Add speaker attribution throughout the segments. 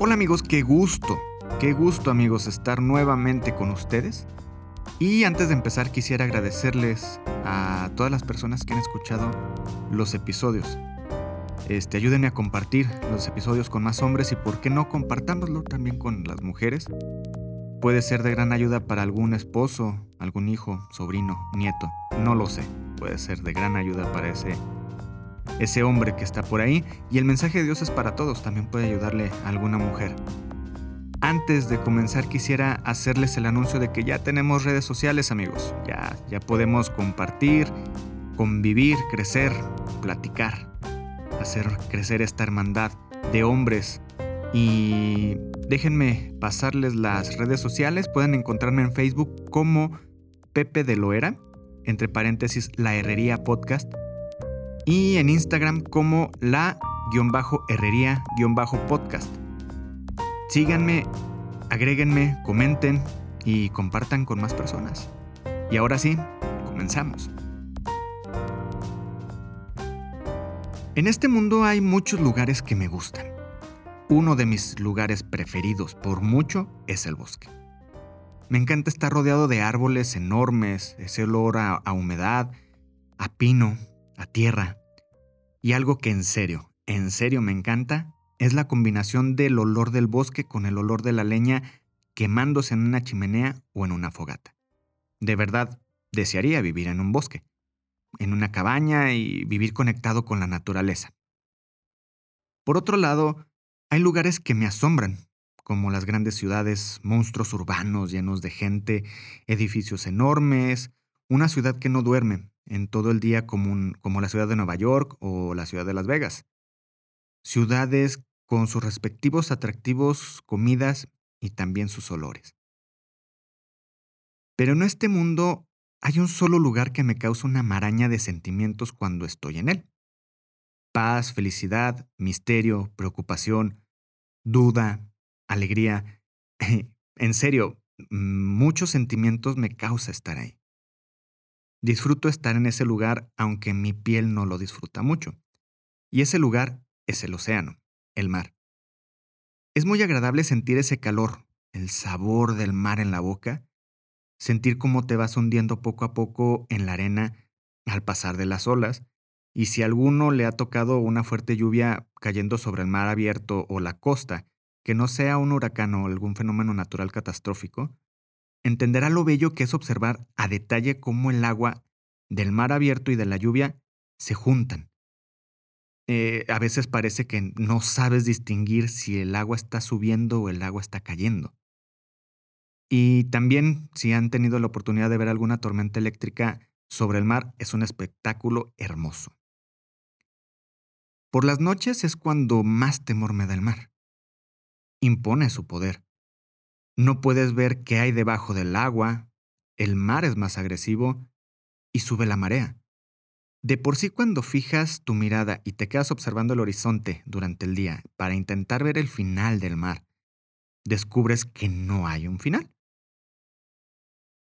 Speaker 1: Hola amigos, qué gusto, qué gusto amigos estar nuevamente con ustedes. Y antes de empezar quisiera agradecerles a todas las personas que han escuchado los episodios. Este, ayúdenme a compartir los episodios con más hombres y por qué no compartámoslo también con las mujeres. Puede ser de gran ayuda para algún esposo, algún hijo, sobrino, nieto, no lo sé. Puede ser de gran ayuda para ese ese hombre que está por ahí y el mensaje de Dios es para todos, también puede ayudarle a alguna mujer. Antes de comenzar quisiera hacerles el anuncio de que ya tenemos redes sociales amigos, ya, ya podemos compartir, convivir, crecer, platicar, hacer crecer esta hermandad de hombres. Y déjenme pasarles las redes sociales, pueden encontrarme en Facebook como Pepe de Loera, entre paréntesis La Herrería Podcast y en Instagram como la-herrería-podcast. Síganme, agréguenme, comenten y compartan con más personas. Y ahora sí, comenzamos. En este mundo hay muchos lugares que me gustan. Uno de mis lugares preferidos por mucho es el bosque. Me encanta estar rodeado de árboles enormes, ese olor a, a humedad, a pino, a tierra. Y algo que en serio, en serio me encanta, es la combinación del olor del bosque con el olor de la leña quemándose en una chimenea o en una fogata. De verdad, desearía vivir en un bosque, en una cabaña y vivir conectado con la naturaleza. Por otro lado, hay lugares que me asombran, como las grandes ciudades, monstruos urbanos llenos de gente, edificios enormes, una ciudad que no duerme, en todo el día como, como la ciudad de Nueva York o la ciudad de Las Vegas. Ciudades con sus respectivos atractivos, comidas y también sus olores. Pero en este mundo hay un solo lugar que me causa una maraña de sentimientos cuando estoy en él. Paz, felicidad, misterio, preocupación, duda, alegría. en serio, muchos sentimientos me causa estar ahí. Disfruto estar en ese lugar aunque mi piel no lo disfruta mucho. Y ese lugar es el océano, el mar. Es muy agradable sentir ese calor, el sabor del mar en la boca, sentir cómo te vas hundiendo poco a poco en la arena al pasar de las olas, y si a alguno le ha tocado una fuerte lluvia cayendo sobre el mar abierto o la costa, que no sea un huracán o algún fenómeno natural catastrófico, entenderá lo bello que es observar a detalle cómo el agua del mar abierto y de la lluvia se juntan. Eh, a veces parece que no sabes distinguir si el agua está subiendo o el agua está cayendo. Y también, si han tenido la oportunidad de ver alguna tormenta eléctrica sobre el mar, es un espectáculo hermoso. Por las noches es cuando más temor me da el mar. Impone su poder. No puedes ver qué hay debajo del agua, el mar es más agresivo y sube la marea. De por sí cuando fijas tu mirada y te quedas observando el horizonte durante el día para intentar ver el final del mar, descubres que no hay un final.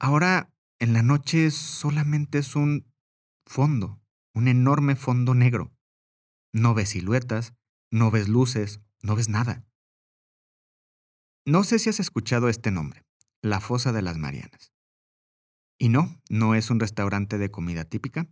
Speaker 1: Ahora, en la noche solamente es un fondo, un enorme fondo negro. No ves siluetas, no ves luces, no ves nada. No sé si has escuchado este nombre, la Fosa de las Marianas. Y no, no es un restaurante de comida típica,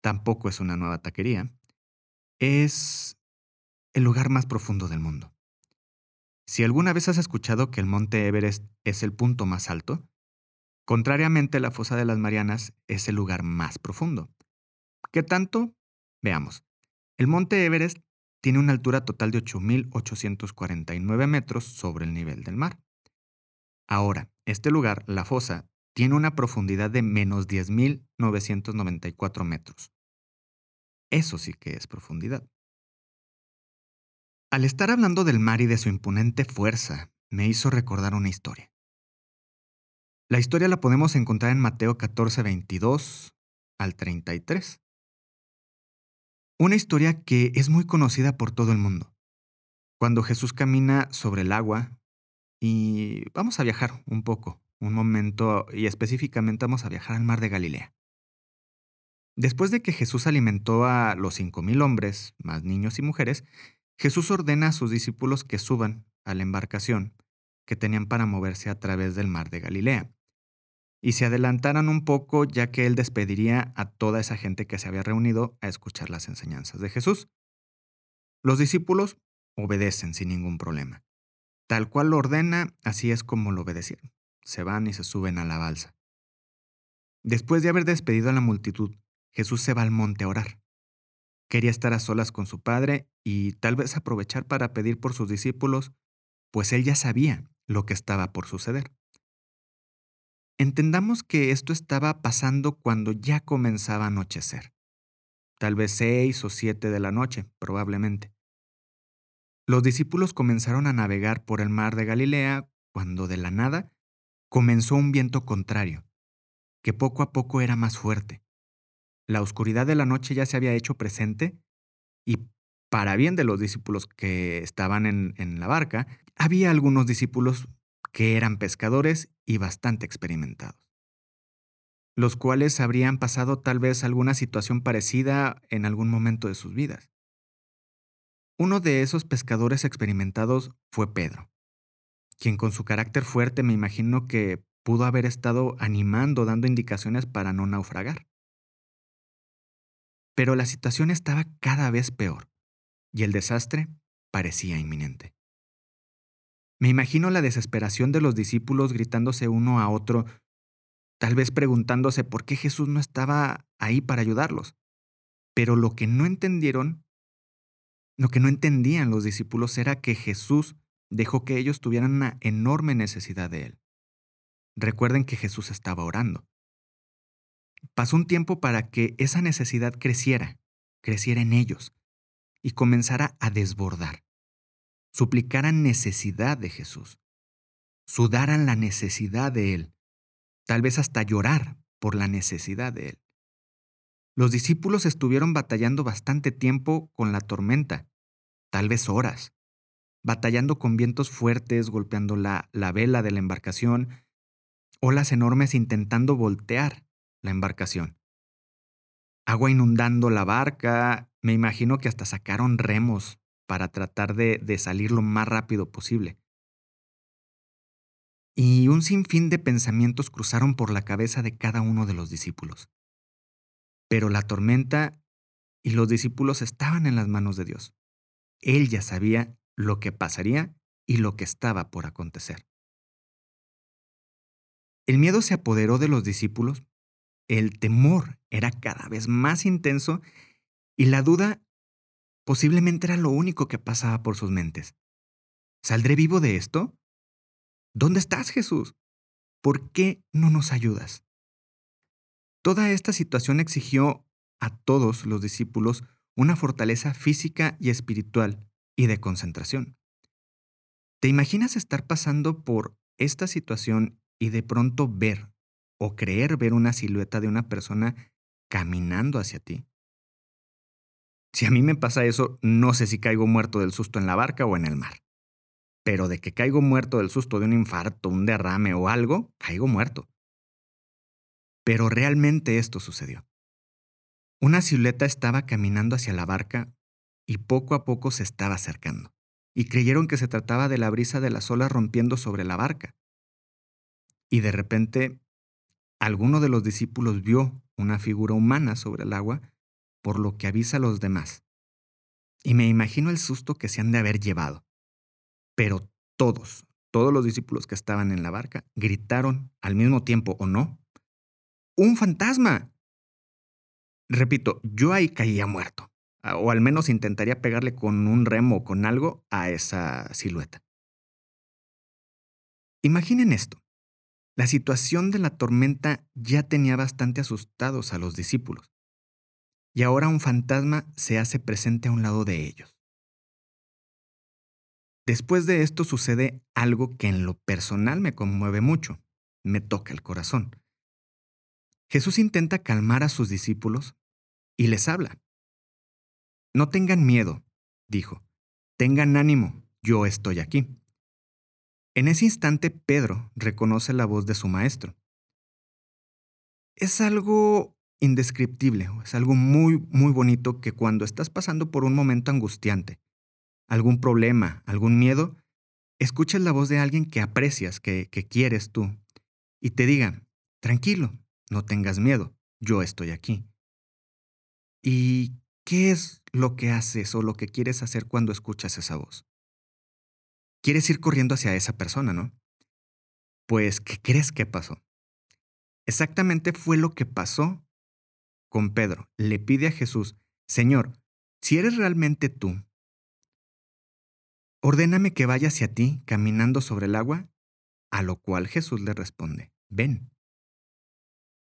Speaker 1: tampoco es una nueva taquería, es el lugar más profundo del mundo. Si alguna vez has escuchado que el monte Everest es el punto más alto, contrariamente la Fosa de las Marianas es el lugar más profundo. ¿Qué tanto? Veamos. El monte Everest tiene una altura total de 8.849 metros sobre el nivel del mar. Ahora, este lugar, la fosa, tiene una profundidad de menos 10.994 metros. Eso sí que es profundidad. Al estar hablando del mar y de su imponente fuerza, me hizo recordar una historia. La historia la podemos encontrar en Mateo 14, 22 al 33. Una historia que es muy conocida por todo el mundo. Cuando Jesús camina sobre el agua y vamos a viajar un poco, un momento, y específicamente vamos a viajar al mar de Galilea. Después de que Jesús alimentó a los cinco mil hombres, más niños y mujeres, Jesús ordena a sus discípulos que suban a la embarcación que tenían para moverse a través del mar de Galilea, y se adelantaran un poco ya que él despediría a toda esa gente que se había reunido a escuchar las enseñanzas de Jesús. Los discípulos obedecen sin ningún problema. Tal cual lo ordena, así es como lo obedecieron. Se van y se suben a la balsa. Después de haber despedido a la multitud, Jesús se va al monte a orar. Quería estar a solas con su padre y tal vez aprovechar para pedir por sus discípulos, pues él ya sabía lo que estaba por suceder. Entendamos que esto estaba pasando cuando ya comenzaba a anochecer. Tal vez seis o siete de la noche, probablemente. Los discípulos comenzaron a navegar por el mar de Galilea cuando de la nada comenzó un viento contrario, que poco a poco era más fuerte. La oscuridad de la noche ya se había hecho presente y para bien de los discípulos que estaban en, en la barca, había algunos discípulos que eran pescadores y bastante experimentados, los cuales habrían pasado tal vez alguna situación parecida en algún momento de sus vidas. Uno de esos pescadores experimentados fue Pedro, quien con su carácter fuerte me imagino que pudo haber estado animando, dando indicaciones para no naufragar. Pero la situación estaba cada vez peor y el desastre parecía inminente. Me imagino la desesperación de los discípulos gritándose uno a otro, tal vez preguntándose por qué Jesús no estaba ahí para ayudarlos. Pero lo que no entendieron, lo que no entendían los discípulos era que Jesús dejó que ellos tuvieran una enorme necesidad de Él. Recuerden que Jesús estaba orando. Pasó un tiempo para que esa necesidad creciera, creciera en ellos y comenzara a desbordar suplicaran necesidad de Jesús, sudaran la necesidad de Él, tal vez hasta llorar por la necesidad de Él. Los discípulos estuvieron batallando bastante tiempo con la tormenta, tal vez horas, batallando con vientos fuertes, golpeando la, la vela de la embarcación, olas enormes intentando voltear la embarcación. Agua inundando la barca, me imagino que hasta sacaron remos para tratar de, salir lo más rápido posible. Y un sinfín de pensamientos cruzaron por la cabeza de cada uno de los discípulos. Pero la tormenta y los discípulos estaban en las manos de Dios. Él ya sabía lo que pasaría y lo que estaba por acontecer. El miedo se apoderó de los discípulos, el temor era cada vez más intenso y la duda Posiblemente era lo único que pasaba por sus mentes. ¿Saldré vivo de esto? ¿Dónde estás, Jesús? ¿Por qué no nos ayudas? Toda esta situación exigió a todos los discípulos una fortaleza física y espiritual y de concentración. ¿Te imaginas estar pasando por esta situación y de pronto ver o creer ver una silueta de una persona caminando hacia ti? Si a mí me pasa eso, no sé si caigo muerto del susto en la barca o en el mar. Pero de que caigo muerto del susto de un infarto, un derrame o algo, caigo muerto. Pero realmente esto sucedió. Una silueta estaba caminando hacia la barca y poco a poco se estaba acercando, y creyeron que se trataba de la brisa de las olas rompiendo sobre la barca. Y de repente, alguno de los discípulos vio una figura humana sobre el agua por lo que avisa a los demás. Y me imagino el susto que se han de haber llevado. Pero todos, todos los discípulos que estaban en la barca, gritaron al mismo tiempo, ¿o no? ¡Un fantasma! Repito, yo ahí caía muerto, o al menos intentaría pegarle con un remo o con algo a esa silueta. Imaginen esto. La situación de la tormenta ya tenía bastante asustados a los discípulos y ahora un fantasma se hace presente a un lado de ellos. Después de esto sucede algo que en lo personal me conmueve mucho, me toca el corazón. Jesús intenta calmar a sus discípulos y les habla. No tengan miedo, dijo, tengan ánimo, yo estoy aquí. En ese instante Pedro reconoce la voz de su maestro. Es algo indescriptible, es algo muy, muy bonito que cuando estás pasando por un momento angustiante, algún problema, algún miedo, escuches la voz de alguien que aprecias, que, que quieres tú, y te diga, tranquilo, no tengas miedo, yo estoy aquí. ¿Y qué es lo que haces o lo que quieres hacer cuando escuchas esa voz? Quieres ir corriendo hacia esa persona, ¿no? Pues, ¿qué crees que pasó? Exactamente fue lo que pasó con Pedro. Le pide a Jesús, Señor, si eres realmente tú, ordéname que vaya hacia ti caminando sobre el agua, a lo cual Jesús le responde, ven.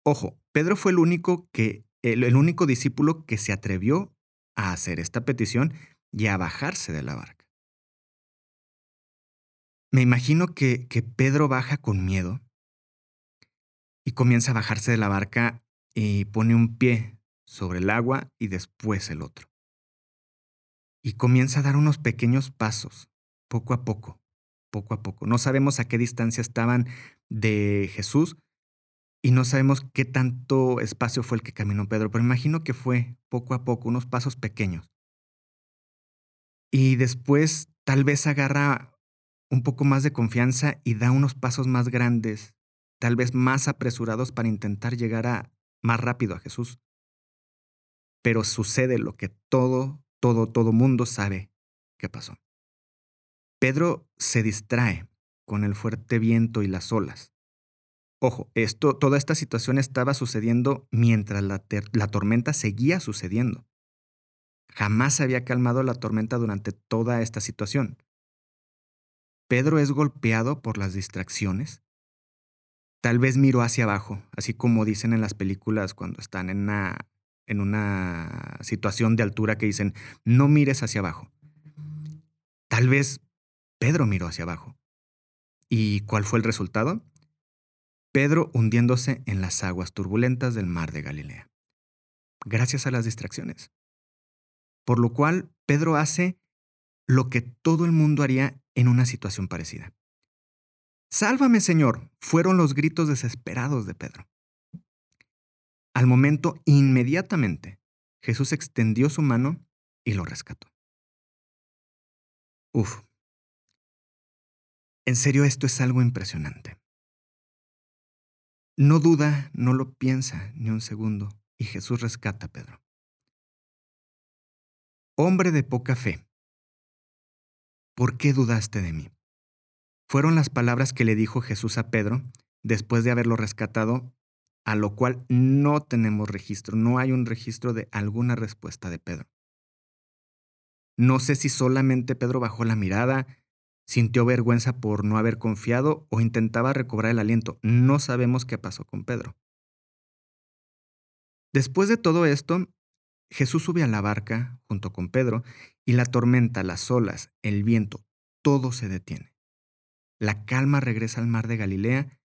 Speaker 1: Ojo, Pedro fue el único que el, único discípulo que se atrevió a hacer esta petición y a bajarse de la barca. Me imagino que, que Pedro baja con miedo y comienza a bajarse de la barca y pone un pie sobre el agua y después el otro. Y comienza a dar unos pequeños pasos, poco a poco, poco a poco. No sabemos a qué distancia estaban de Jesús y no sabemos qué tanto espacio fue el que caminó Pedro, pero imagino que fue poco a poco, unos pasos pequeños. Y después tal vez agarra un poco más de confianza y da unos pasos más grandes, tal vez más apresurados para intentar llegar a, más rápido a Jesús. Pero sucede lo que todo, todo, todo mundo sabe que pasó. Pedro se distrae con el fuerte viento y las olas. Ojo, esto, toda esta situación estaba sucediendo mientras la, la tormenta seguía sucediendo. Jamás se había calmado la tormenta durante toda esta situación. Pedro es golpeado por las distracciones, Tal vez miró hacia abajo, así como dicen en las películas cuando están en una, en una situación de altura que dicen, no mires hacia abajo. Tal vez Pedro miró hacia abajo. ¿Y cuál fue el resultado? Pedro hundiéndose en las aguas turbulentas del mar de Galilea, gracias a las distracciones. Por lo cual, Pedro hace lo que todo el mundo haría en una situación parecida. Sálvame, Señor, fueron los gritos desesperados de Pedro. Al momento, inmediatamente, Jesús extendió su mano y lo rescató. Uf. En serio, esto es algo impresionante. No duda, no lo piensa ni un segundo, y Jesús rescata a Pedro. Hombre de poca fe, ¿por qué dudaste de mí? Fueron las palabras que le dijo Jesús a Pedro después de haberlo rescatado, a lo cual no tenemos registro, no hay un registro de alguna respuesta de Pedro. No sé si solamente Pedro bajó la mirada, sintió vergüenza por no haber confiado o intentaba recobrar el aliento. No sabemos qué pasó con Pedro. Después de todo esto, Jesús sube a la barca junto con Pedro y la tormenta, las olas, el viento, todo se detiene la calma regresa al mar de Galilea,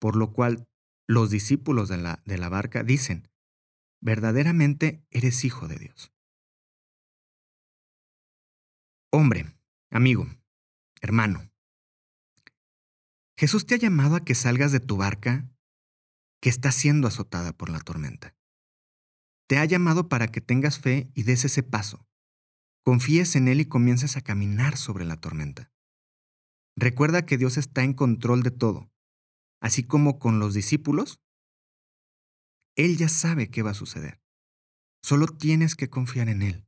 Speaker 1: por lo cual los discípulos de la, de la barca dicen, verdaderamente eres hijo de Dios. Hombre, amigo, hermano, Jesús te ha llamado a que salgas de tu barca que está siendo azotada por la tormenta. Te ha llamado para que tengas fe y des ese paso. Confíes en Él y comiences a caminar sobre la tormenta. Recuerda que Dios está en control de todo, así como con los discípulos. Él ya sabe qué va a suceder. Solo tienes que confiar en Él.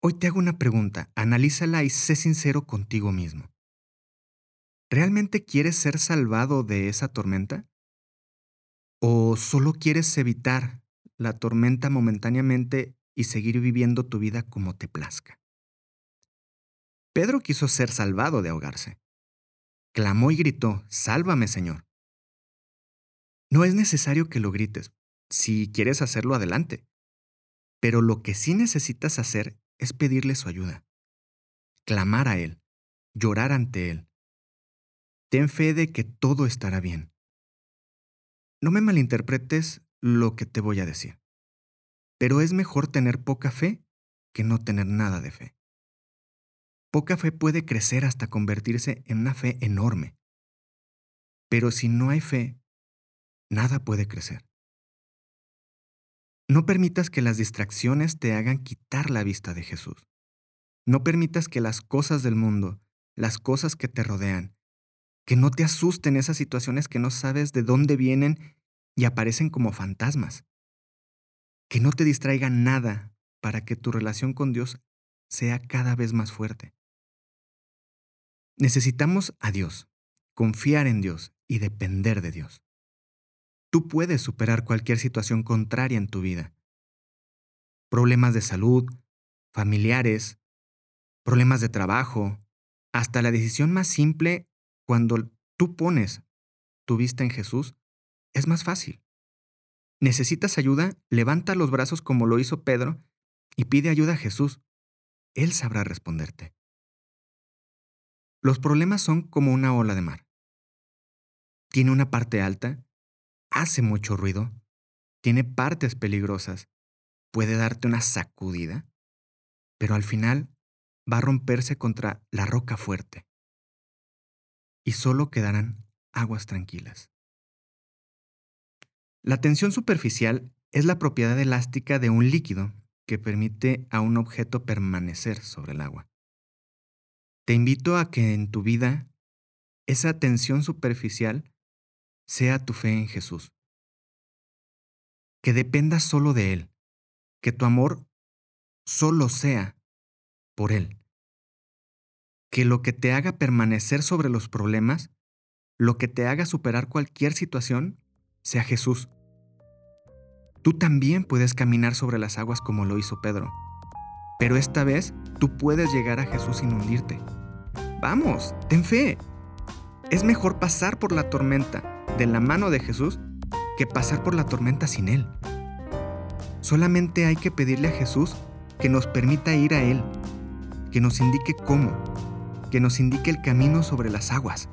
Speaker 1: Hoy te hago una pregunta, analízala y sé sincero contigo mismo. ¿Realmente quieres ser salvado de esa tormenta? ¿O solo quieres evitar la tormenta momentáneamente y seguir viviendo tu vida como te plazca? Pedro quiso ser salvado de ahogarse. Clamó y gritó, Sálvame, Señor. No es necesario que lo grites. Si quieres hacerlo, adelante. Pero lo que sí necesitas hacer es pedirle su ayuda. Clamar a Él, llorar ante Él. Ten fe de que todo estará bien. No me malinterpretes lo que te voy a decir. Pero es mejor tener poca fe que no tener nada de fe. Poca fe puede crecer hasta convertirse en una fe enorme. Pero si no hay fe, nada puede crecer. No permitas que las distracciones te hagan quitar la vista de Jesús. No permitas que las cosas del mundo, las cosas que te rodean, que no te asusten esas situaciones que no sabes de dónde vienen y aparecen como fantasmas. Que no te distraiga nada para que tu relación con Dios sea cada vez más fuerte. Necesitamos a Dios, confiar en Dios y depender de Dios. Tú puedes superar cualquier situación contraria en tu vida. Problemas de salud, familiares, problemas de trabajo, hasta la decisión más simple cuando tú pones tu vista en Jesús, es más fácil. ¿Necesitas ayuda? Levanta los brazos como lo hizo Pedro y pide ayuda a Jesús. Él sabrá responderte. Los problemas son como una ola de mar. Tiene una parte alta, hace mucho ruido, tiene partes peligrosas, puede darte una sacudida, pero al final va a romperse contra la roca fuerte y solo quedarán aguas tranquilas. La tensión superficial es la propiedad elástica de un líquido que permite a un objeto permanecer sobre el agua. Te invito a que en tu vida esa tensión superficial sea tu fe en Jesús. Que dependas solo de Él, que tu amor solo sea por Él. Que lo que te haga permanecer sobre los problemas, lo que te haga superar cualquier situación, sea Jesús. Tú también puedes caminar sobre las aguas como lo hizo Pedro, pero esta vez tú puedes llegar a Jesús sin hundirte. Vamos, ten fe. Es mejor pasar por la tormenta de la mano de Jesús que pasar por la tormenta sin Él. Solamente hay que pedirle a Jesús que nos permita ir a Él, que nos indique cómo, que nos indique el camino sobre las aguas.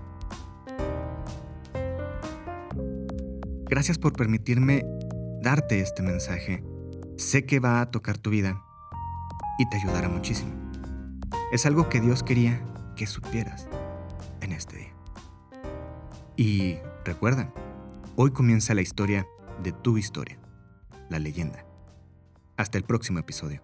Speaker 1: Gracias por permitirme darte este mensaje. Sé que va a tocar tu vida y te ayudará muchísimo. Es algo que Dios quería que supieras en este día. Y recuerda, hoy comienza la historia de tu historia, la leyenda. Hasta el próximo episodio.